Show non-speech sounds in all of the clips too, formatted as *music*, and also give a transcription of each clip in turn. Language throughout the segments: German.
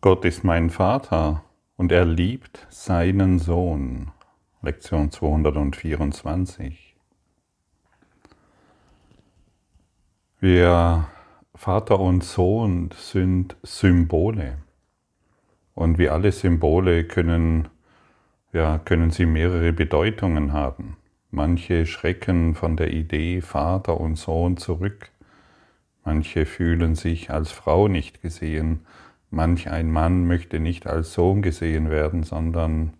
Gott ist mein Vater und er liebt seinen Sohn. Lektion 224. Wir Vater und Sohn sind Symbole. Und wie alle Symbole können, ja, können sie mehrere Bedeutungen haben. Manche schrecken von der Idee Vater und Sohn zurück. Manche fühlen sich als Frau nicht gesehen Manch ein Mann möchte nicht als Sohn gesehen werden, sondern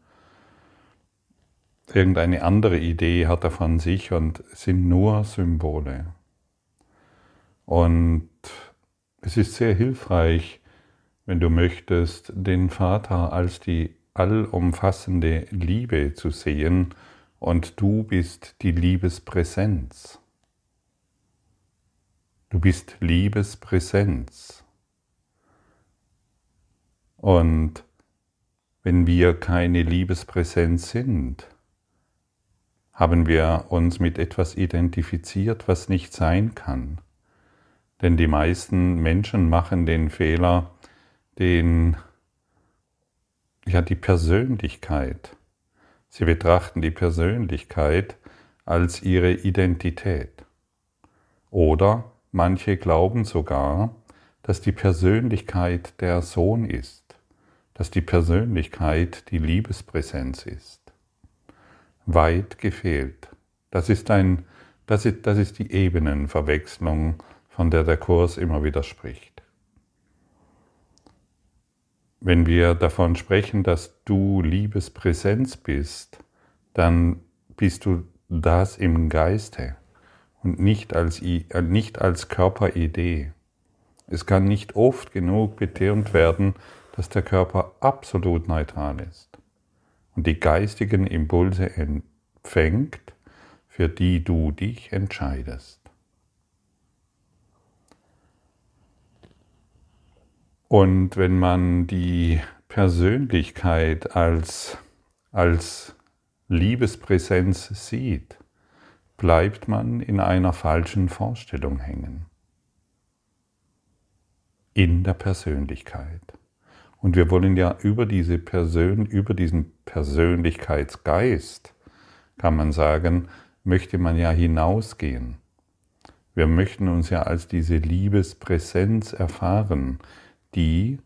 irgendeine andere Idee hat er von sich und sind nur Symbole. Und es ist sehr hilfreich, wenn du möchtest, den Vater als die allumfassende Liebe zu sehen und du bist die Liebespräsenz. Du bist Liebespräsenz. Und wenn wir keine Liebespräsenz sind, haben wir uns mit etwas identifiziert, was nicht sein kann. Denn die meisten Menschen machen den Fehler, den, ja, die Persönlichkeit. Sie betrachten die Persönlichkeit als ihre Identität. Oder manche glauben sogar, dass die Persönlichkeit der Sohn ist dass die Persönlichkeit die Liebespräsenz ist. Weit gefehlt. Das ist, ein, das ist, das ist die Ebenenverwechslung, von der der Kurs immer wieder spricht. Wenn wir davon sprechen, dass du Liebespräsenz bist, dann bist du das im Geiste und nicht als, nicht als Körperidee. Es kann nicht oft genug betont werden, dass der Körper absolut neutral ist und die geistigen Impulse empfängt, für die du dich entscheidest. Und wenn man die Persönlichkeit als, als Liebespräsenz sieht, bleibt man in einer falschen Vorstellung hängen. In der Persönlichkeit. Und wir wollen ja über diese Persön, über diesen Persönlichkeitsgeist, kann man sagen, möchte man ja hinausgehen. Wir möchten uns ja als diese Liebespräsenz erfahren, die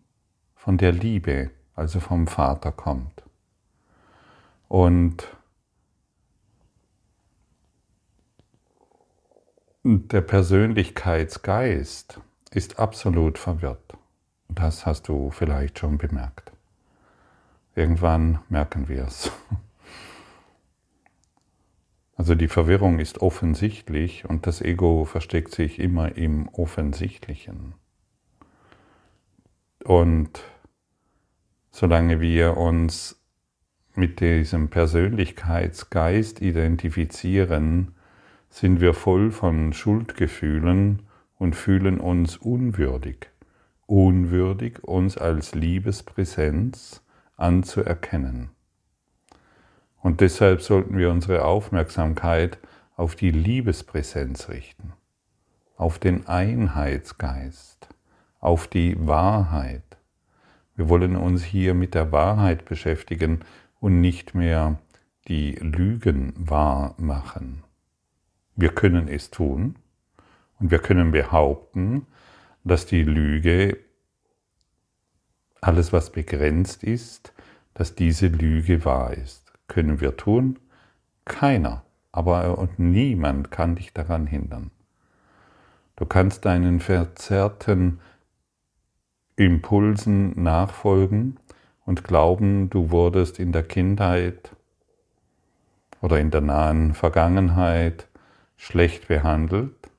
von der Liebe, also vom Vater kommt. Und der Persönlichkeitsgeist ist absolut verwirrt. Das hast du vielleicht schon bemerkt. Irgendwann merken wir es. *laughs* Also die Verwirrung ist offensichtlich und das Ego versteckt sich immer im Offensichtlichen. Und solange wir uns mit diesem Persönlichkeitsgeist identifizieren, sind wir voll von Schuldgefühlen und fühlen uns unwürdig unwürdig, uns als Liebespräsenz anzuerkennen. Und deshalb sollten wir unsere Aufmerksamkeit auf die Liebespräsenz richten, auf den Einheitsgeist, auf die Wahrheit. Wir wollen uns hier mit der Wahrheit beschäftigen und nicht mehr die Lügen wahr machen. Wir können es tun und wir können behaupten, dass die Lüge, alles was begrenzt ist, dass diese Lüge wahr ist. Können wir tun? Keiner, aber und niemand kann dich daran hindern. Du kannst deinen verzerrten Impulsen nachfolgen und glauben, du wurdest in der Kindheit oder in der nahen Vergangenheit schlecht behandelt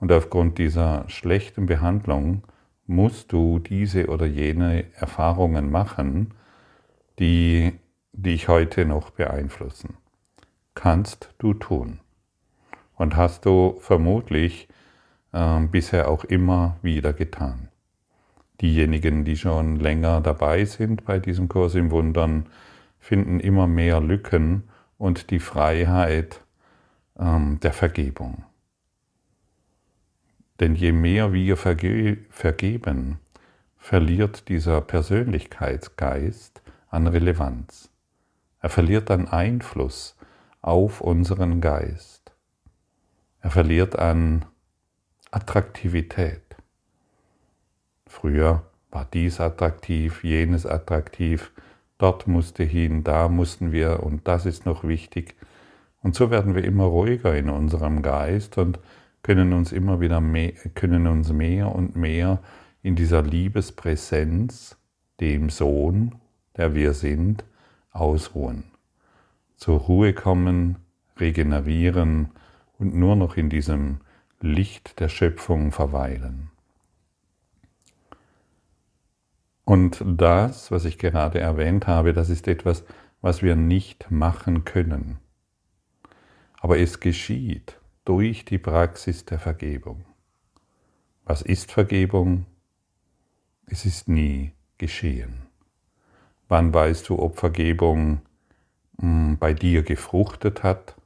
und aufgrund dieser schlechten Behandlung musst du diese oder jene Erfahrungen machen, die dich heute noch beeinflussen. Kannst du tun. Und hast du vermutlich äh, bisher auch immer wieder getan. Diejenigen, die schon länger dabei sind bei diesem Kurs im Wundern, finden immer mehr Lücken und die Freiheit ähm, der Vergebung. Denn je mehr wir verge vergeben, verliert dieser Persönlichkeitsgeist an Relevanz. Er verliert an Einfluss auf unseren Geist. Er verliert an Attraktivität. Früher war dies attraktiv, jenes attraktiv, dort musste hin, da mussten wir und das ist noch wichtig. Und so werden wir immer ruhiger in unserem Geist und können uns immer wieder mehr, können uns mehr und mehr in dieser Liebespräsenz, dem Sohn, der wir sind, ausruhen. Zur Ruhe kommen, regenerieren und nur noch in diesem Licht der Schöpfung verweilen. Und das, was ich gerade erwähnt habe, das ist etwas, was wir nicht machen können. Aber es geschieht durch die Praxis der Vergebung. Was ist Vergebung? Es ist nie geschehen. Wann weißt du, ob Vergebung hm, bei dir gefruchtet hat?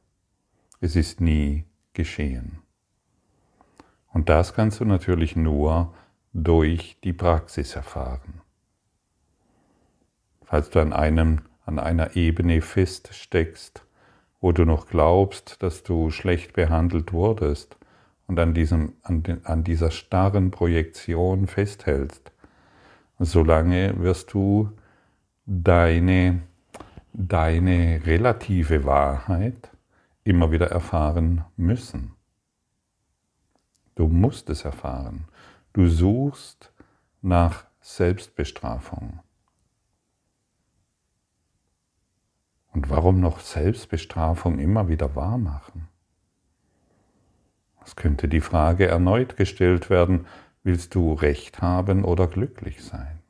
Es ist nie geschehen. Und das kannst du natürlich nur durch die Praxis erfahren. Falls du an, einem, an einer Ebene feststeckst, wo du noch glaubst, dass du schlecht behandelt wurdest und an, diesem, an, den, an dieser starren Projektion festhältst, solange wirst du deine, deine relative Wahrheit immer wieder erfahren müssen. Du musst es erfahren. Du suchst nach Selbstbestrafung. Und warum noch Selbstbestrafung immer wieder wahr machen? Es könnte die Frage erneut gestellt werden, willst du Recht haben oder glücklich sein?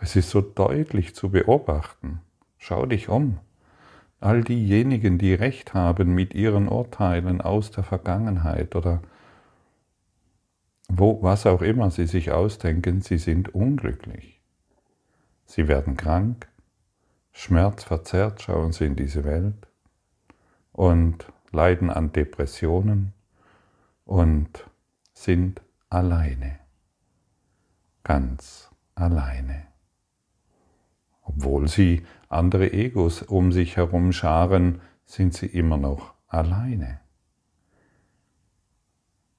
Es ist so deutlich zu beobachten. Schau dich um. All diejenigen, die Recht haben mit ihren Urteilen aus der Vergangenheit oder wo, was auch immer sie sich ausdenken, sie sind unglücklich. Sie werden krank, schmerzverzerrt schauen sie in diese Welt und leiden an Depressionen und sind alleine, ganz alleine. Obwohl sie andere Egos um sich herum scharen, sind sie immer noch alleine.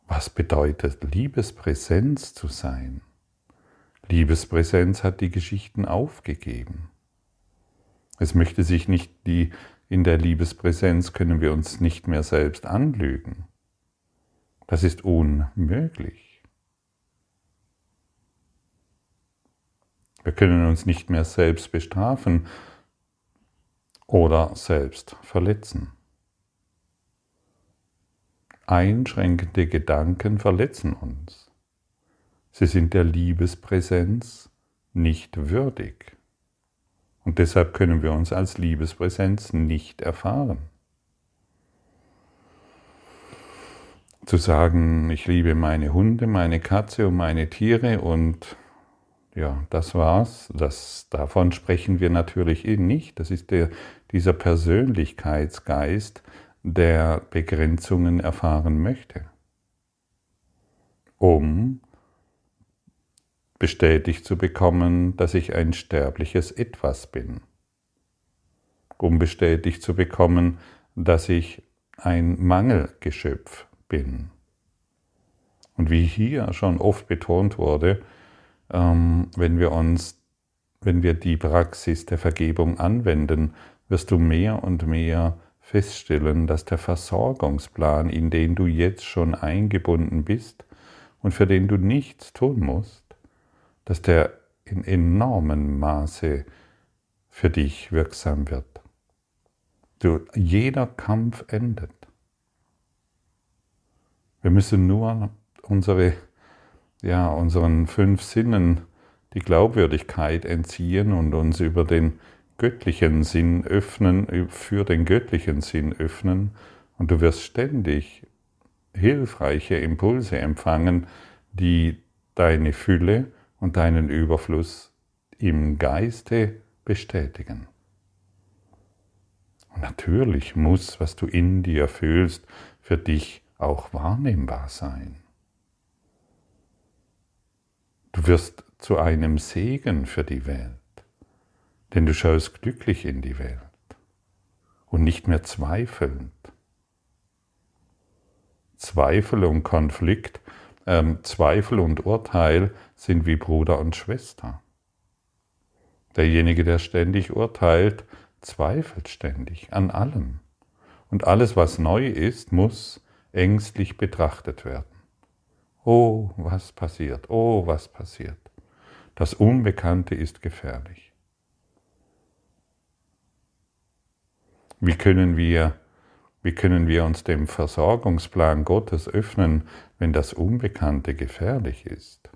Was bedeutet Liebespräsenz zu sein? Liebespräsenz hat die Geschichten aufgegeben. Es möchte sich nicht die, in der Liebespräsenz können wir uns nicht mehr selbst anlügen. Das ist unmöglich. Wir können uns nicht mehr selbst bestrafen oder selbst verletzen. Einschränkende Gedanken verletzen uns. Sie sind der Liebespräsenz nicht würdig. Und deshalb können wir uns als Liebespräsenz nicht erfahren. Zu sagen, ich liebe meine Hunde, meine Katze und meine Tiere und ja, das war's. Das, davon sprechen wir natürlich eh nicht. Das ist der, dieser Persönlichkeitsgeist, der Begrenzungen erfahren möchte, um bestätigt zu bekommen, dass ich ein sterbliches Etwas bin, um bestätigt zu bekommen, dass ich ein Mangelgeschöpf bin. Und wie hier schon oft betont wurde, ähm, wenn wir uns, wenn wir die Praxis der Vergebung anwenden, wirst du mehr und mehr feststellen, dass der Versorgungsplan, in den du jetzt schon eingebunden bist und für den du nichts tun musst, dass der in enormem Maße für dich wirksam wird. Du, jeder Kampf endet. Wir müssen nur unsere, ja, unseren fünf Sinnen die Glaubwürdigkeit entziehen und uns über den göttlichen Sinn öffnen, für den göttlichen Sinn öffnen und du wirst ständig hilfreiche Impulse empfangen, die deine Fülle und deinen Überfluss im Geiste bestätigen. Und natürlich muss, was du in dir fühlst, für dich auch wahrnehmbar sein. wirst zu einem Segen für die Welt, denn du schaust glücklich in die Welt und nicht mehr zweifelnd. Zweifel und Konflikt, ähm, Zweifel und Urteil sind wie Bruder und Schwester. Derjenige, der ständig urteilt, zweifelt ständig an allem. Und alles, was neu ist, muss ängstlich betrachtet werden. Oh, was passiert? Oh, was passiert? Das Unbekannte ist gefährlich. Wie können wir, wie können wir uns dem Versorgungsplan Gottes öffnen, wenn das Unbekannte gefährlich ist?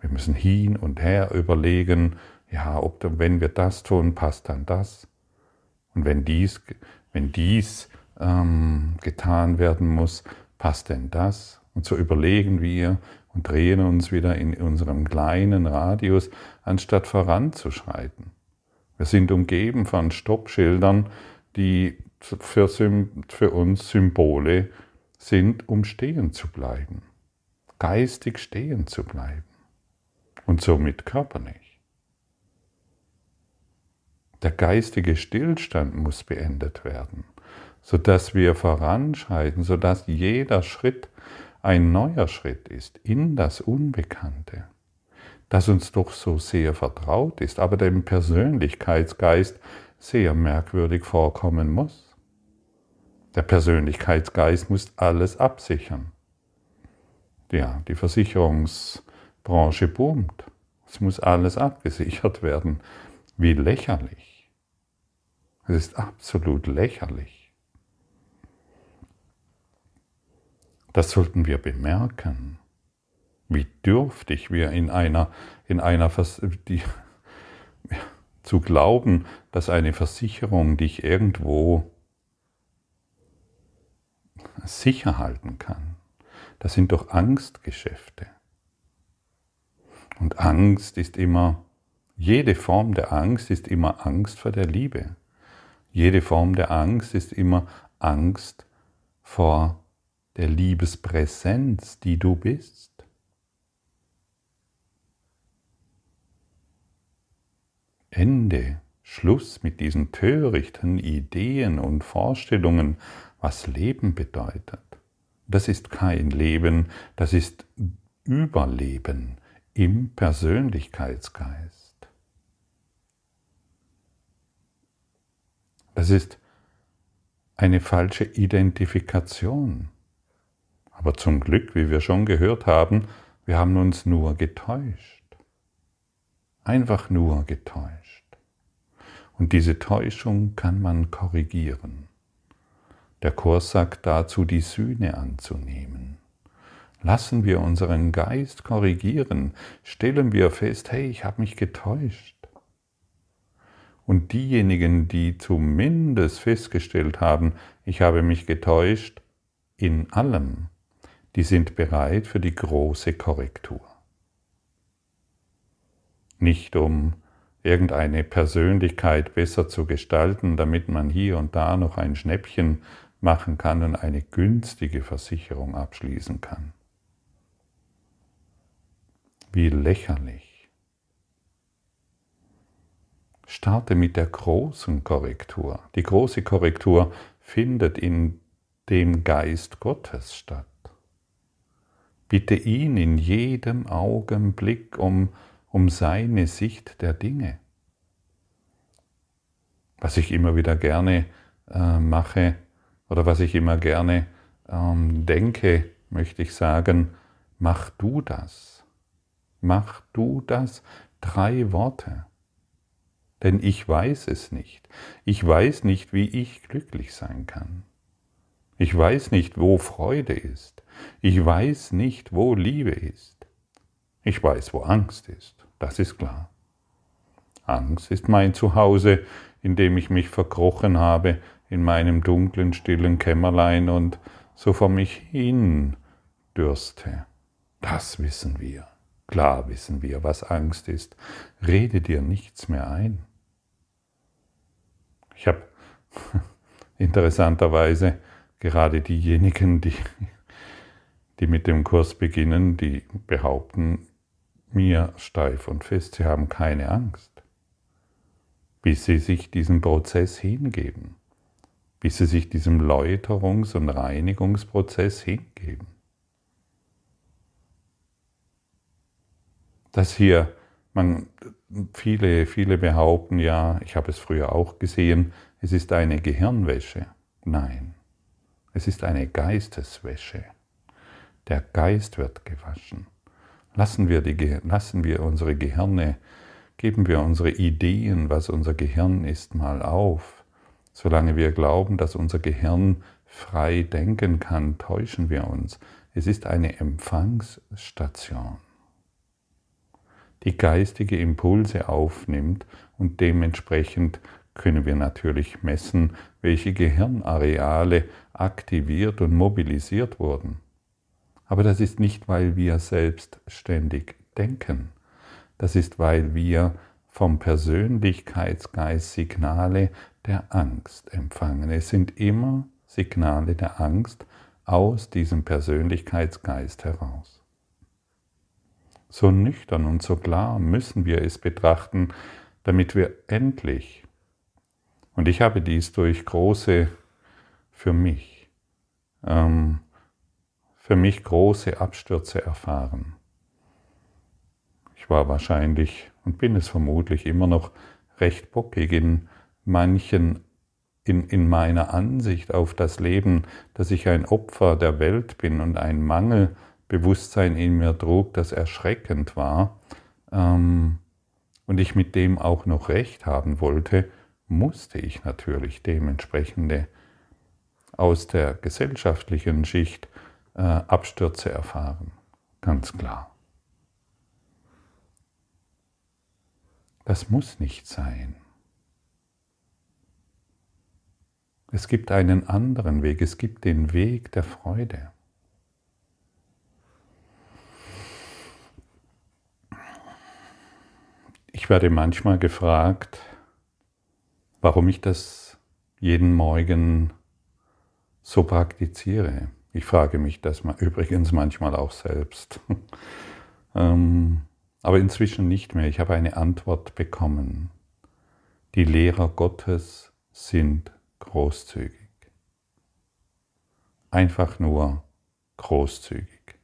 Wir müssen hin und her überlegen, ja, ob wenn wir das tun, passt dann das. Und wenn dies, wenn dies ähm, getan werden muss, passt denn das? Und so überlegen wir und drehen uns wieder in unserem kleinen Radius, anstatt voranzuschreiten. Wir sind umgeben von Stoppschildern, die für, für uns Symbole sind, um stehen zu bleiben, geistig stehen zu bleiben. Und somit körperlich. Der geistige Stillstand muss beendet werden, sodass wir voranschreiten, sodass jeder Schritt ein neuer Schritt ist in das Unbekannte, das uns doch so sehr vertraut ist, aber dem Persönlichkeitsgeist sehr merkwürdig vorkommen muss. Der Persönlichkeitsgeist muss alles absichern. Ja, die Versicherungsbranche boomt. Es muss alles abgesichert werden. Wie lächerlich. Es ist absolut lächerlich. Das sollten wir bemerken, wie dürftig wir in einer, in einer die, zu glauben, dass eine Versicherung dich irgendwo sicher halten kann. Das sind doch Angstgeschäfte. Und Angst ist immer jede Form der Angst ist immer Angst vor der Liebe. Jede Form der Angst ist immer Angst vor der Liebespräsenz, die du bist. Ende, Schluss mit diesen törichten Ideen und Vorstellungen, was Leben bedeutet. Das ist kein Leben, das ist Überleben im Persönlichkeitsgeist. Das ist eine falsche Identifikation. Aber zum Glück, wie wir schon gehört haben, wir haben uns nur getäuscht. Einfach nur getäuscht. Und diese Täuschung kann man korrigieren. Der Kurs sagt dazu, die Sühne anzunehmen. Lassen wir unseren Geist korrigieren, stellen wir fest, hey, ich habe mich getäuscht. Und diejenigen, die zumindest festgestellt haben, ich habe mich getäuscht in allem, die sind bereit für die große Korrektur. Nicht um irgendeine Persönlichkeit besser zu gestalten, damit man hier und da noch ein Schnäppchen machen kann und eine günstige Versicherung abschließen kann. Wie lächerlich Starte mit der großen Korrektur. Die große Korrektur findet in dem Geist Gottes statt. Bitte ihn in jedem Augenblick um, um seine Sicht der Dinge. Was ich immer wieder gerne äh, mache oder was ich immer gerne ähm, denke, möchte ich sagen, mach du das. Mach du das. Drei Worte denn ich weiß es nicht. Ich weiß nicht, wie ich glücklich sein kann. Ich weiß nicht, wo Freude ist. Ich weiß nicht, wo Liebe ist. Ich weiß, wo Angst ist. Das ist klar. Angst ist mein Zuhause, in dem ich mich verkrochen habe in meinem dunklen, stillen Kämmerlein und so vor mich hin dürste. Das wissen wir. Klar wissen wir, was Angst ist. Rede dir nichts mehr ein. Ich habe *laughs* interessanterweise gerade diejenigen, die, die mit dem Kurs beginnen, die behaupten mir steif und fest, sie haben keine Angst, bis sie sich diesem Prozess hingeben, bis sie sich diesem Läuterungs- und Reinigungsprozess hingeben. Dass hier man viele, viele behaupten ja, ich habe es früher auch gesehen, es ist eine Gehirnwäsche. Nein, es ist eine Geisteswäsche. Der Geist wird gewaschen. Lassen wir, die, lassen wir unsere Gehirne, geben wir unsere Ideen, was unser Gehirn ist, mal auf. Solange wir glauben, dass unser Gehirn frei denken kann, täuschen wir uns. Es ist eine Empfangsstation die geistige Impulse aufnimmt und dementsprechend können wir natürlich messen, welche Gehirnareale aktiviert und mobilisiert wurden. Aber das ist nicht, weil wir selbstständig denken. Das ist, weil wir vom Persönlichkeitsgeist Signale der Angst empfangen. Es sind immer Signale der Angst aus diesem Persönlichkeitsgeist heraus. So nüchtern und so klar müssen wir es betrachten, damit wir endlich, und ich habe dies durch große, für mich, ähm, für mich große Abstürze erfahren. Ich war wahrscheinlich und bin es vermutlich immer noch recht bockig in manchen, in, in meiner Ansicht auf das Leben, dass ich ein Opfer der Welt bin und ein Mangel Bewusstsein in mir trug, das erschreckend war ähm, und ich mit dem auch noch recht haben wollte, musste ich natürlich dementsprechende aus der gesellschaftlichen Schicht äh, Abstürze erfahren. Ganz klar. Das muss nicht sein. Es gibt einen anderen Weg, es gibt den Weg der Freude. Ich werde manchmal gefragt, warum ich das jeden Morgen so praktiziere. Ich frage mich das übrigens manchmal auch selbst. *laughs* Ähm, aber inzwischen nicht mehr. Ich habe eine Antwort bekommen. Die Lehrer Gottes sind großzügig. Einfach nur großzügig.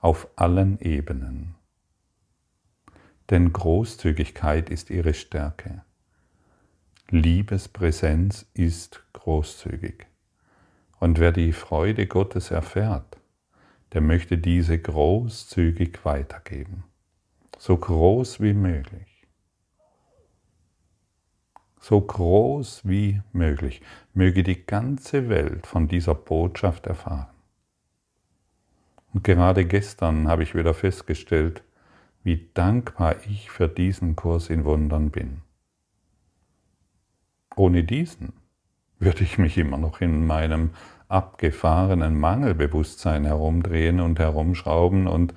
Auf allen Ebenen denn Großzügigkeit ist ihre Stärke. Liebespräsenz ist großzügig. Und wer die Freude Gottes erfährt, der möchte diese großzügig weitergeben. So groß wie möglich. So groß wie möglich. Möge die ganze Welt von dieser Botschaft erfahren. Und gerade gestern habe ich wieder festgestellt, wie dankbar ich für diesen Kurs in Wundern bin. Ohne diesen würde ich mich immer noch in meinem abgefahrenen Mangelbewusstsein herumdrehen und herumschrauben und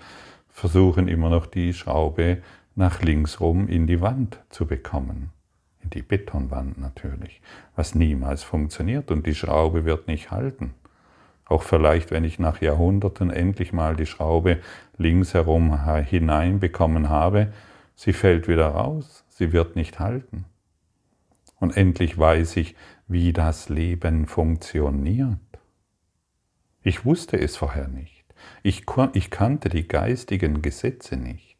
versuchen immer noch die Schraube nach links rum in die Wand zu bekommen. In die Betonwand natürlich, was niemals funktioniert und die Schraube wird nicht halten. Auch vielleicht, wenn ich nach Jahrhunderten endlich mal die Schraube links herum hineinbekommen habe, sie fällt wieder raus, sie wird nicht halten. Und endlich weiß ich, wie das Leben funktioniert. Ich wusste es vorher nicht. Ich, ich kannte die geistigen Gesetze nicht.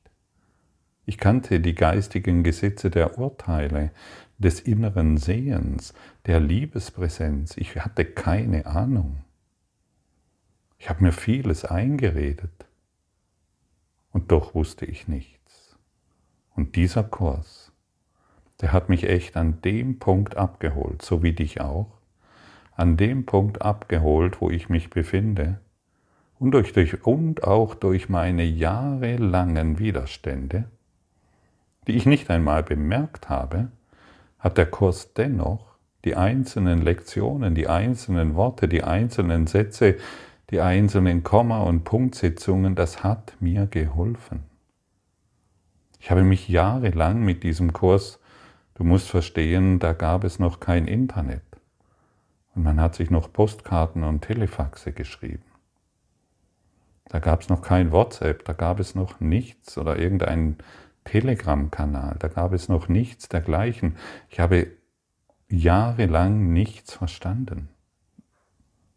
Ich kannte die geistigen Gesetze der Urteile, des inneren Sehens, der Liebespräsenz. Ich hatte keine Ahnung. Ich habe mir vieles eingeredet und doch wusste ich nichts. Und dieser Kurs, der hat mich echt an dem Punkt abgeholt, so wie dich auch, an dem Punkt abgeholt, wo ich mich befinde und, durch, durch, und auch durch meine jahrelangen Widerstände, die ich nicht einmal bemerkt habe, hat der Kurs dennoch die einzelnen Lektionen, die einzelnen Worte, die einzelnen Sätze, die einzelnen Komma- und Punktsetzungen, das hat mir geholfen. Ich habe mich jahrelang mit diesem Kurs, du musst verstehen, da gab es noch kein Internet. Und man hat sich noch Postkarten und Telefaxe geschrieben. Da gab es noch kein WhatsApp, da gab es noch nichts oder irgendein Telegram-Kanal, da gab es noch nichts dergleichen. Ich habe jahrelang nichts verstanden.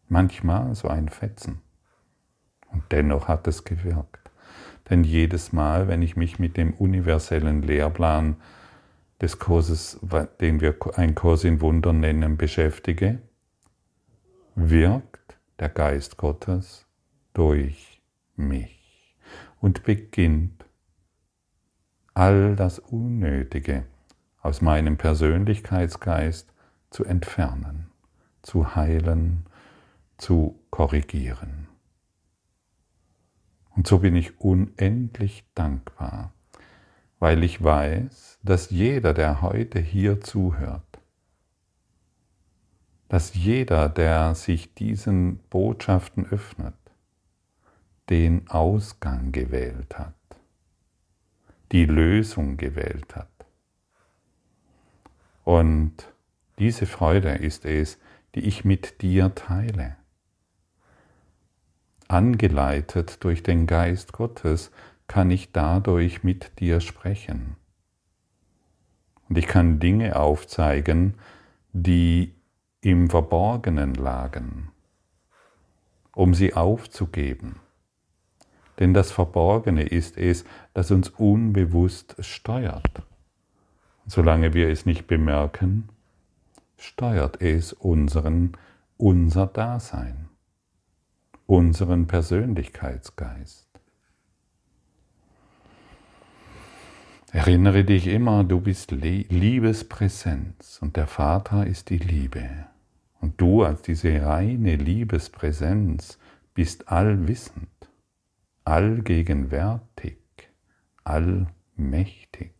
Manchmal so ein Fetzen. Und dennoch hat es gewirkt. Denn jedes Mal, wenn ich mich mit dem universellen Lehrplan des Kurses, den wir ein Kurs in Wundern nennen, beschäftige, wirkt der Geist Gottes durch mich und beginnt all das Unnötige aus meinem Persönlichkeitsgeist zu entfernen, zu heilen, zu korrigieren. Und so bin ich unendlich dankbar, weil ich weiß, dass jeder, der heute hier zuhört, dass jeder, der sich diesen Botschaften öffnet, den Ausgang gewählt hat, die Lösung gewählt hat. Und diese Freude ist es, die ich mit dir teile angeleitet durch den Geist Gottes, kann ich dadurch mit dir sprechen. Und ich kann Dinge aufzeigen, die im Verborgenen lagen, um sie aufzugeben. Denn das Verborgene ist es, das uns unbewusst steuert. Solange wir es nicht bemerken, steuert es unseren, unser Dasein unseren Persönlichkeitsgeist. Erinnere dich immer, du bist Liebespräsenz und der Vater ist die Liebe. Und du als diese reine Liebespräsenz bist allwissend, allgegenwärtig, allmächtig.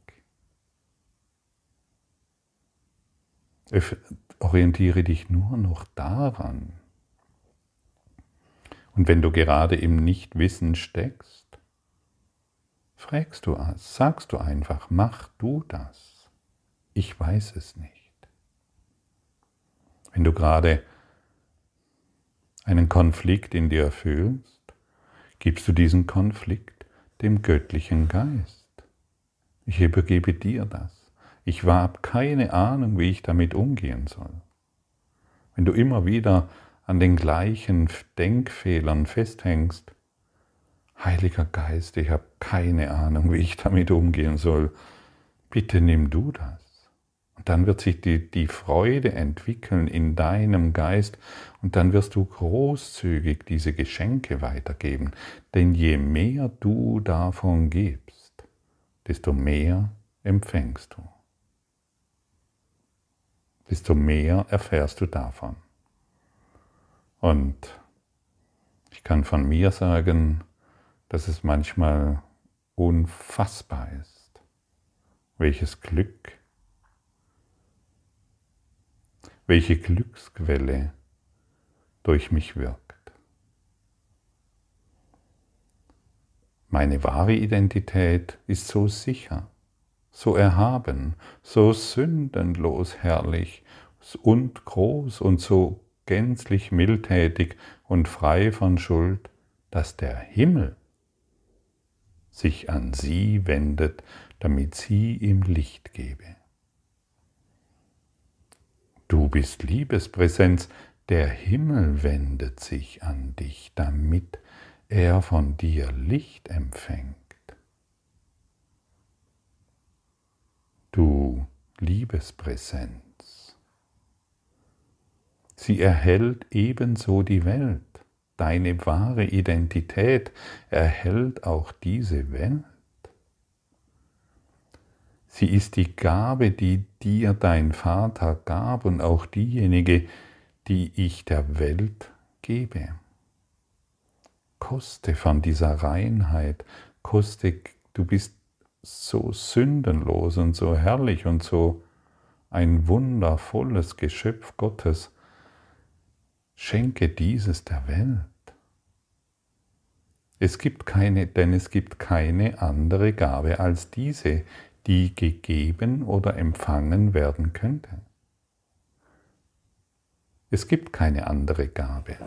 Orientiere dich nur noch daran, und wenn du gerade im Nichtwissen steckst, fragst du, sagst du einfach, mach du das. Ich weiß es nicht. Wenn du gerade einen Konflikt in dir fühlst, gibst du diesen Konflikt dem göttlichen Geist. Ich übergebe dir das. Ich habe keine Ahnung, wie ich damit umgehen soll. Wenn du immer wieder an den gleichen Denkfehlern festhängst, Heiliger Geist, ich habe keine Ahnung, wie ich damit umgehen soll. Bitte nimm du das. Und dann wird sich die, die Freude entwickeln in deinem Geist und dann wirst du großzügig diese Geschenke weitergeben. Denn je mehr du davon gibst, desto mehr empfängst du. Desto mehr erfährst du davon. Und ich kann von mir sagen, dass es manchmal unfassbar ist, welches Glück, welche Glücksquelle durch mich wirkt. Meine wahre Identität ist so sicher, so erhaben, so sündenlos herrlich und groß und so gänzlich mildtätig und frei von Schuld, dass der Himmel sich an sie wendet, damit sie ihm Licht gebe. Du bist Liebespräsenz, der Himmel wendet sich an dich, damit er von dir Licht empfängt. Du Liebespräsenz. Sie erhält ebenso die Welt. Deine wahre Identität erhält auch diese Welt. Sie ist die Gabe, die dir dein Vater gab und auch diejenige, die ich der Welt gebe. Koste von dieser Reinheit, koste, du bist so sündenlos und so herrlich und so ein wundervolles Geschöpf Gottes, Schenke dieses der Welt. Es gibt keine, denn es gibt keine andere Gabe als diese, die gegeben oder empfangen werden könnte. Es gibt keine andere Gabe.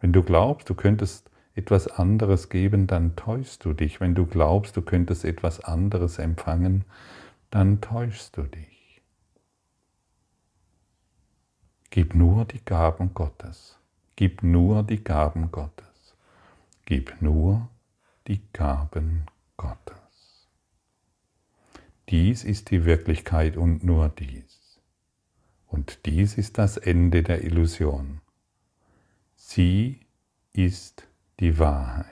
Wenn du glaubst, du könntest etwas anderes geben, dann täuschst du dich. Wenn du glaubst, du könntest etwas anderes empfangen, dann täuschst du dich. Gib nur die Gaben Gottes. Gib nur die Gaben Gottes. Gib nur die Gaben Gottes. Dies ist die Wirklichkeit und nur dies. Und dies ist das Ende der Illusion. Sie ist die Wahrheit.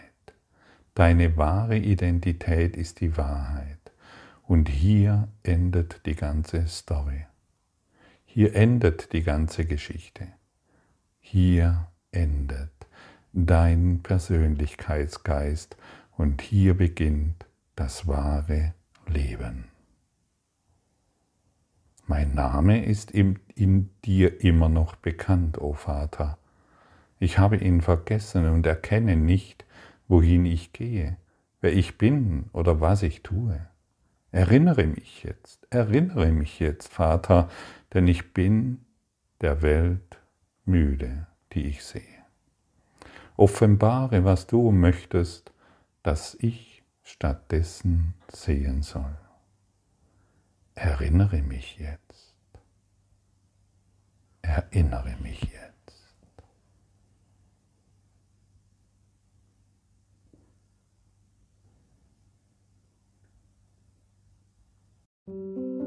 Deine wahre Identität ist die Wahrheit. Und hier endet die ganze Story. Hier endet die ganze Geschichte. Hier endet dein Persönlichkeitsgeist und hier beginnt das wahre Leben. Mein Name ist in, dir immer noch bekannt, o oh Vater. Ich habe ihn vergessen und erkenne nicht, wohin ich gehe, wer ich bin oder was ich tue. Erinnere mich jetzt, erinnere mich jetzt, Vater, denn ich bin der Welt müde, die ich sehe. Offenbare, was du möchtest, dass ich stattdessen sehen soll. Erinnere mich jetzt. Erinnere mich jetzt. thank